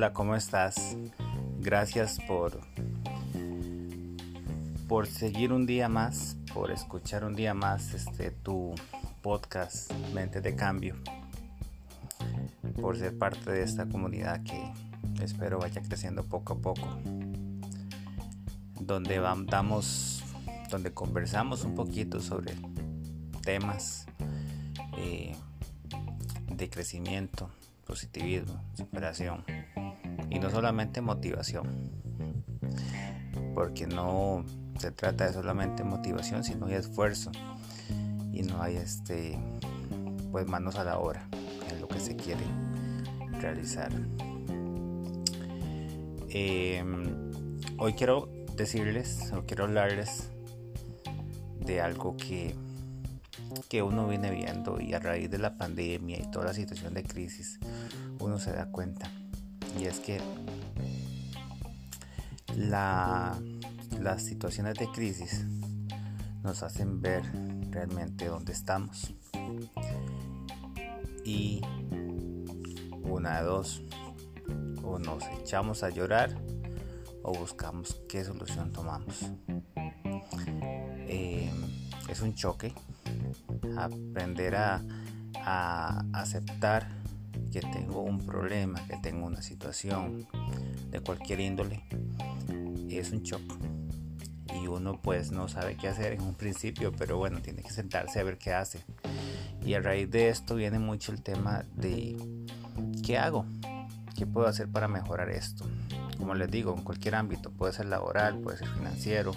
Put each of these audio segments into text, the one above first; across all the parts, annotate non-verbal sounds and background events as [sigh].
Hola, ¿cómo estás? Gracias por por seguir un día más, por escuchar un día más este tu podcast Mente de Cambio, por ser parte de esta comunidad que espero vaya creciendo poco a poco, donde vamos, donde conversamos un poquito sobre temas eh, de crecimiento, positivismo, superación y no solamente motivación, porque no se trata de solamente motivación, sino de esfuerzo y no hay este pues manos a la obra en lo que se quiere realizar. Em, hoy quiero decirles o quiero hablarles de algo que que uno viene viendo y a raíz de la pandemia y toda la situación de crisis uno se da cuenta y es que la, las situaciones de crisis nos hacen ver realmente dónde estamos. Y una de dos o nos echamos a llorar o buscamos qué solución tomamos. Eh, es un choque aprender a, aceptar que tengo un problema, que tengo una situación de cualquier índole, es un choque. Y uno pues no sabe qué hacer en un principio, pero bueno, tiene que sentarse a ver qué hace. Y a raíz de esto viene mucho el tema de qué hago, qué puedo hacer para mejorar esto. Como les digo, en cualquier ámbito, puede ser laboral, puede ser financiero,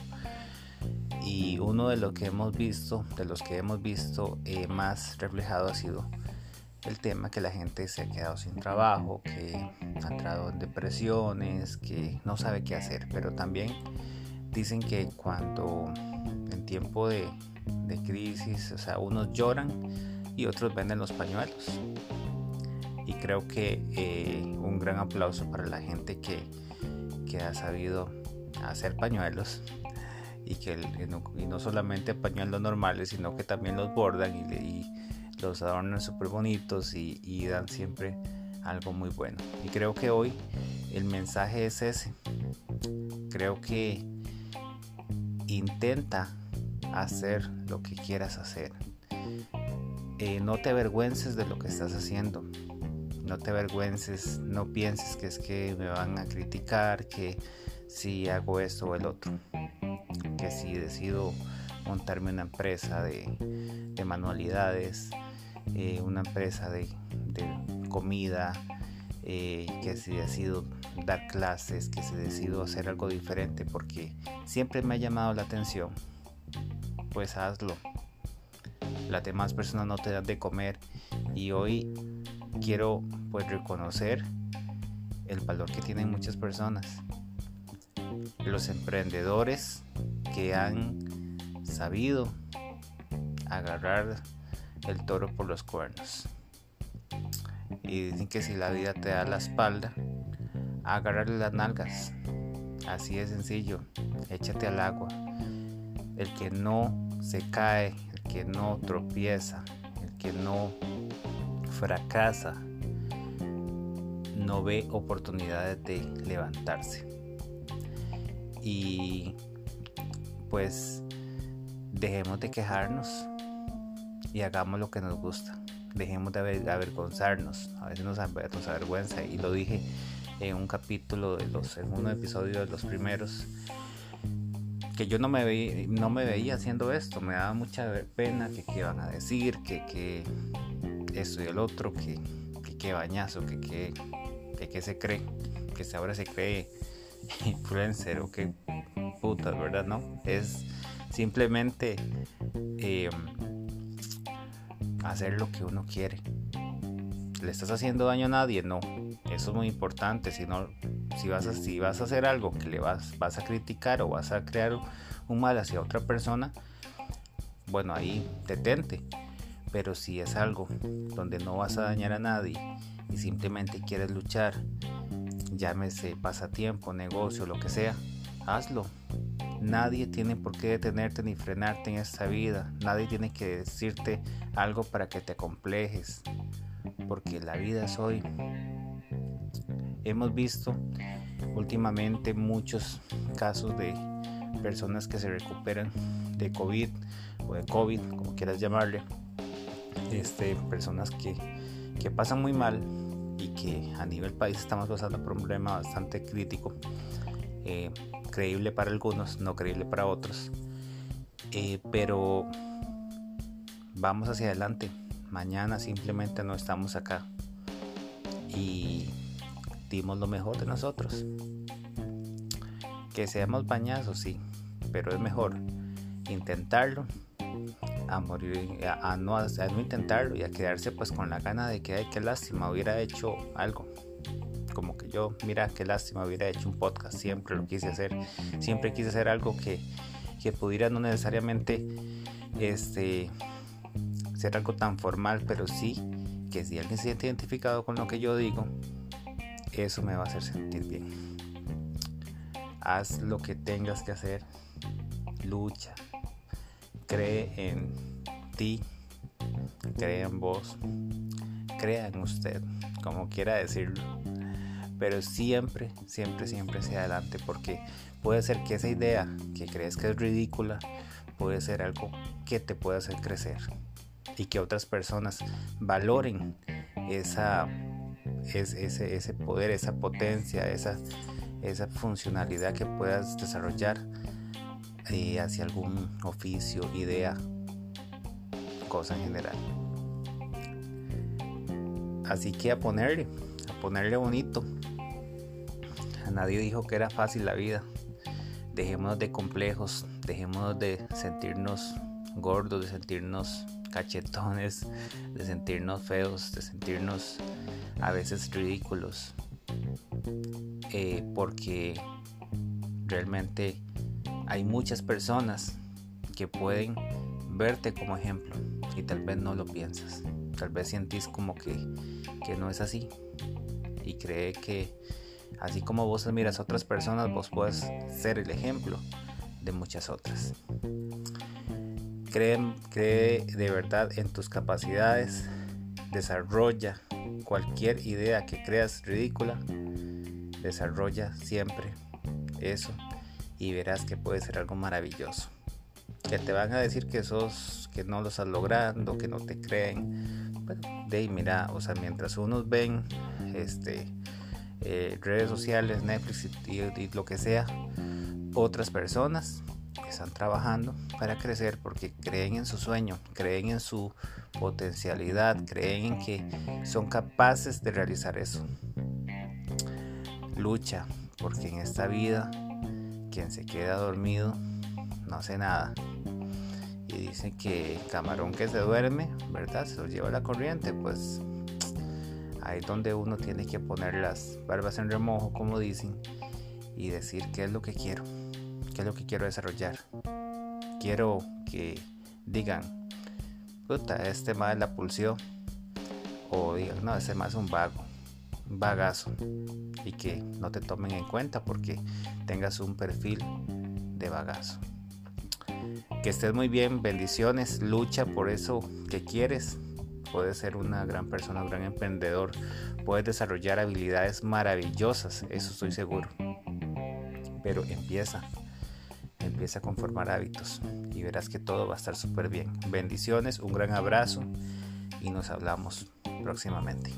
y uno de los que hemos visto, de los que hemos visto eh, más reflejado ha sido el tema que la gente se ha quedado sin trabajo, que ha entrado en depresiones, que no sabe qué hacer, pero también dicen que cuando en tiempo de, crisis, o sea, unos lloran y otros venden los pañuelos. Y creo que eh, un gran aplauso para la gente que, que ha sabido hacer pañuelos y que no, y no solamente pañuelos normales, sino que también los bordan y, los adornan súper bonitos y, dan siempre algo muy bueno. Y creo que hoy el mensaje es ese. Creo que intenta hacer lo que quieras hacer. Eh, no te avergüences de lo que estás haciendo. No te avergüences, no pienses que es que me van a criticar, que si hago esto o el otro que si decido montarme una empresa de, manualidades, eh, una empresa de, comida, eh, que si decido dar clases, que si decido hacer algo diferente porque siempre me ha llamado la atención, pues hazlo. Las demás personas no te dan de comer y hoy quiero pues reconocer el valor que tienen muchas personas. Los emprendedores que han sabido agarrar el toro por los cuernos. Y dicen que si la vida te da la espalda, agarrarle las nalgas. Así de sencillo, échate al agua. El que no se cae, el que no tropieza, el que no fracasa, no ve oportunidades de levantarse. Y pues dejemos de quejarnos y hagamos lo que nos gusta. Dejemos de avergonzarnos. A veces nos, avergüenza. Y lo dije en un capítulo de los, en un episodio de los primeros. Que yo no me, veía, no me veía haciendo esto. Me daba mucha pena que qué iban a decir, que, que esto y el otro, que, qué bañazo, que qué se cree, que ahora se cree [laughs] influencer o que ¿verdad? No, es simplemente em, hacer lo que uno quiere. ¿Le estás haciendo daño a nadie? No, eso es muy importante. Si, no, si, vas, a, si vas a hacer algo que le vas, vas a criticar o vas a crear un mal hacia otra persona, bueno, ahí detente. Pero si es algo donde no vas a dañar a nadie y simplemente quieres luchar, llámese pasatiempo, negocio, lo que sea, hazlo. Nadie tiene por qué detenerte ni frenarte en esta vida. Nadie tiene que decirte algo para que te complejes. Porque la vida es hoy. hemos visto últimamente muchos casos de personas que se recuperan de COVID o de COVID, como quieras llamarle, este, personas que, que pasan muy mal y que a nivel país estamos pasando por un problema bastante crítico, eh, creíble para algunos, no creíble para otros, eh, pero vamos hacia adelante. Mañana simplemente no estamos acá y dimos lo mejor de nosotros. Que seamos bañazos, sí, pero es mejor intentarlo a morir, a, no, intentarlo y a quedarse pues con la gana de que, ay, qué lástima, hubiera hecho algo. Como que yo, mira, qué lástima, hubiera hecho un podcast, siempre lo quise hacer, siempre quise hacer algo que, que pudiera no necesariamente este, ser algo tan formal, pero sí que si alguien se siente identificado con lo que yo digo, eso me va a hacer sentir bien. Haz lo que tengas que hacer, lucha, cree en ti, cree en vos, crea en usted, como quiera decirlo. Pero siempre, siempre, siempre hacia adelante, porque puede ser que esa idea que crees que es ridícula, puede ser algo que te puede hacer crecer y que otras personas valoren esa, ese, ese poder, esa potencia, esa, esa funcionalidad que puedas desarrollar eh, hacia algún oficio, idea, cosa en general. Así que a ponerle, a ponerle bonito. A nadie dijo que era fácil la vida. Dejémonos de complejos, dejémonos de sentirnos gordos, de sentirnos cachetones, de sentirnos feos, de sentirnos a veces ridículos. Eh, porque realmente hay muchas personas que pueden verte como ejemplo y tal vez no lo piensas. Tal vez sientís como que, que no es así y cree que así como vos admiras a otras personas, vos puedes ser el ejemplo de muchas otras. Cree, cree de verdad en tus capacidades, desarrolla cualquier idea que creas ridícula, desarrolla siempre eso y verás que puede ser algo maravilloso. Que te van a decir que sos, que no lo estás logrando, que no te creen. Bueno, de mira, o sea, mientras unos ven este, eh, redes sociales, Netflix y, lo que sea, otras personas están trabajando para crecer porque creen en su sueño, creen en su potencialidad, creen en que son capaces de realizar eso. Lucha, porque en esta vida quien se queda dormido no hace nada. Y dicen que camarón que se duerme, ¿verdad? Se lo lleva la corriente, pues ahí es donde uno tiene que poner las barbas en remojo, como dicen, y decir qué es lo que quiero, qué es lo que quiero desarrollar. Quiero que digan, puta, este más la pulsió, o digan, no, este más es un vago bagazo y que no te tomen en cuenta porque tengas un perfil de bagazo. Que estés muy bien, bendiciones, lucha por eso que quieres. Puedes ser una gran persona, un gran emprendedor, puedes desarrollar habilidades maravillosas, eso estoy seguro. Pero empieza, empieza a conformar hábitos y verás que todo va a estar súper bien. Bendiciones, un gran abrazo y nos hablamos próximamente.